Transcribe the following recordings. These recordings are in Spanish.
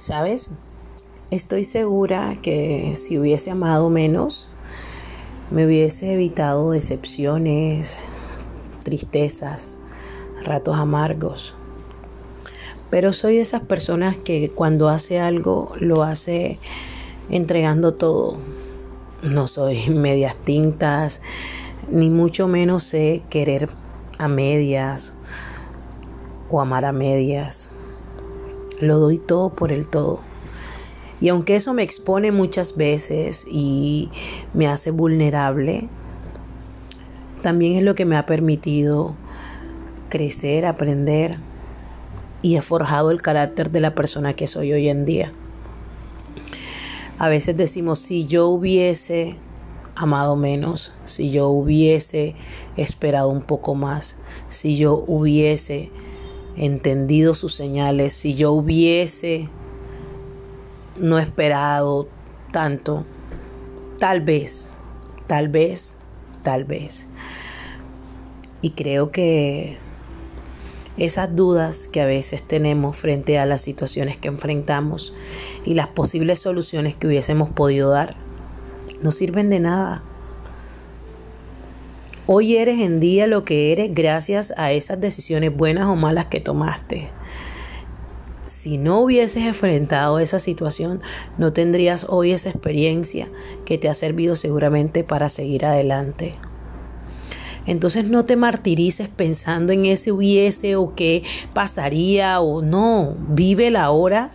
¿Sabes? Estoy segura que si hubiese amado menos, me hubiese evitado decepciones, tristezas, ratos amargos. Pero soy de esas personas que cuando hace algo lo hace entregando todo. No soy medias tintas, ni mucho menos sé querer a medias o amar a medias. Lo doy todo por el todo. Y aunque eso me expone muchas veces y me hace vulnerable, también es lo que me ha permitido crecer, aprender y ha forjado el carácter de la persona que soy hoy en día. A veces decimos, si yo hubiese amado menos, si yo hubiese esperado un poco más, si yo hubiese entendido sus señales, si yo hubiese no esperado tanto, tal vez, tal vez, tal vez. Y creo que esas dudas que a veces tenemos frente a las situaciones que enfrentamos y las posibles soluciones que hubiésemos podido dar, no sirven de nada. Hoy eres en día lo que eres gracias a esas decisiones buenas o malas que tomaste. Si no hubieses enfrentado esa situación, no tendrías hoy esa experiencia que te ha servido seguramente para seguir adelante. Entonces no te martirices pensando en ese hubiese o qué pasaría o no. Vive la hora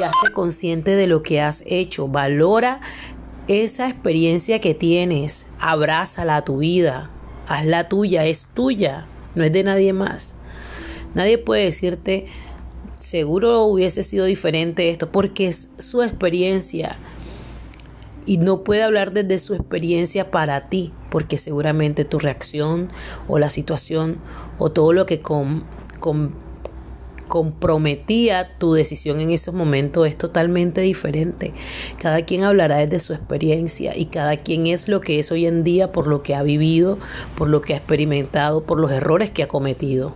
y hazte consciente de lo que has hecho. Valora esa experiencia que tienes. Abrázala a tu vida hazla tuya, es tuya, no es de nadie más. Nadie puede decirte, seguro hubiese sido diferente esto, porque es su experiencia. Y no puede hablar desde su experiencia para ti, porque seguramente tu reacción o la situación o todo lo que con comprometía tu decisión en ese momento es totalmente diferente. Cada quien hablará desde su experiencia y cada quien es lo que es hoy en día por lo que ha vivido, por lo que ha experimentado, por los errores que ha cometido.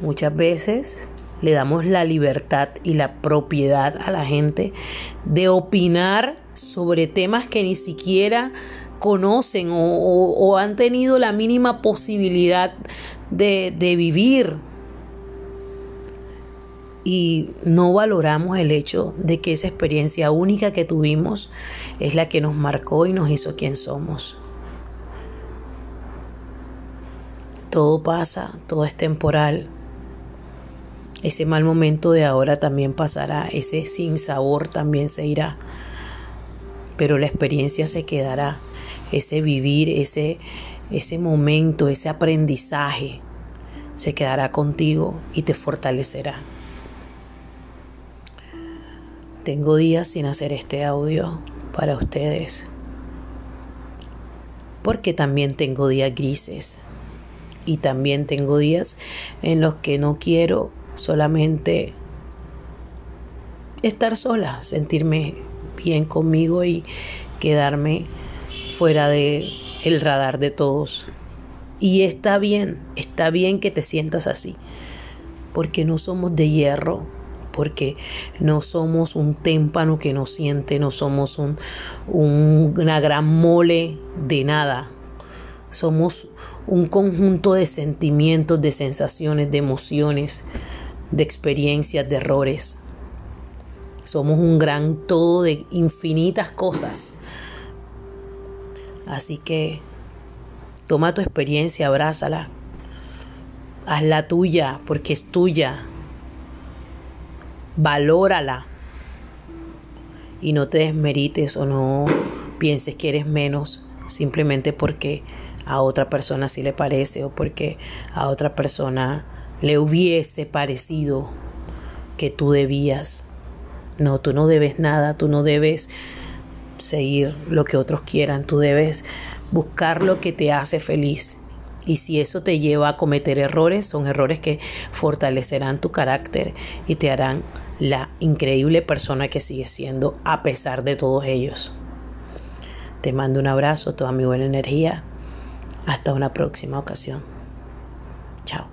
Muchas veces le damos la libertad y la propiedad a la gente de opinar sobre temas que ni siquiera conocen o, han tenido la mínima posibilidad de vivir y no valoramos el hecho de que esa experiencia única que tuvimos es la que nos marcó y nos hizo quien somos. Todo pasa, todo es temporal. Ese mal momento de ahora también pasará, ese sin sabor también se irá, pero la experiencia se quedará, ese vivir, ese, ese momento, ese aprendizaje se quedará contigo y te fortalecerá. Tengo días sin hacer este audio para ustedes. Porque también tengo días grises. Y también tengo días en los que no quiero solamente estar sola, sentirme bien conmigo y quedarme fuera de el radar de todos. Y está bien, está bien que te sientas así, porque no somos de hierro, porque no somos un témpano que no siente, no somos un, una gran mole de nada. Somos un conjunto de sentimientos, de sensaciones, de emociones, de experiencias, de errores. Somos un gran todo de infinitas cosas. Así que toma tu experiencia, abrázala. Hazla tuya porque es tuya valórala y no te desmerites o no pienses que eres menos simplemente porque a otra persona sí le parece o porque a otra persona le hubiese parecido que tú debías. No, tú no debes nada, tú no debes seguir lo que otros quieran, tú debes buscar lo que te hace feliz y si eso te lleva a cometer errores, son errores que fortalecerán tu carácter y te harán la increíble persona que sigues siendo a pesar de todos ellos. Te mando un abrazo, toda mi buena energía. Hasta una próxima ocasión. Chao.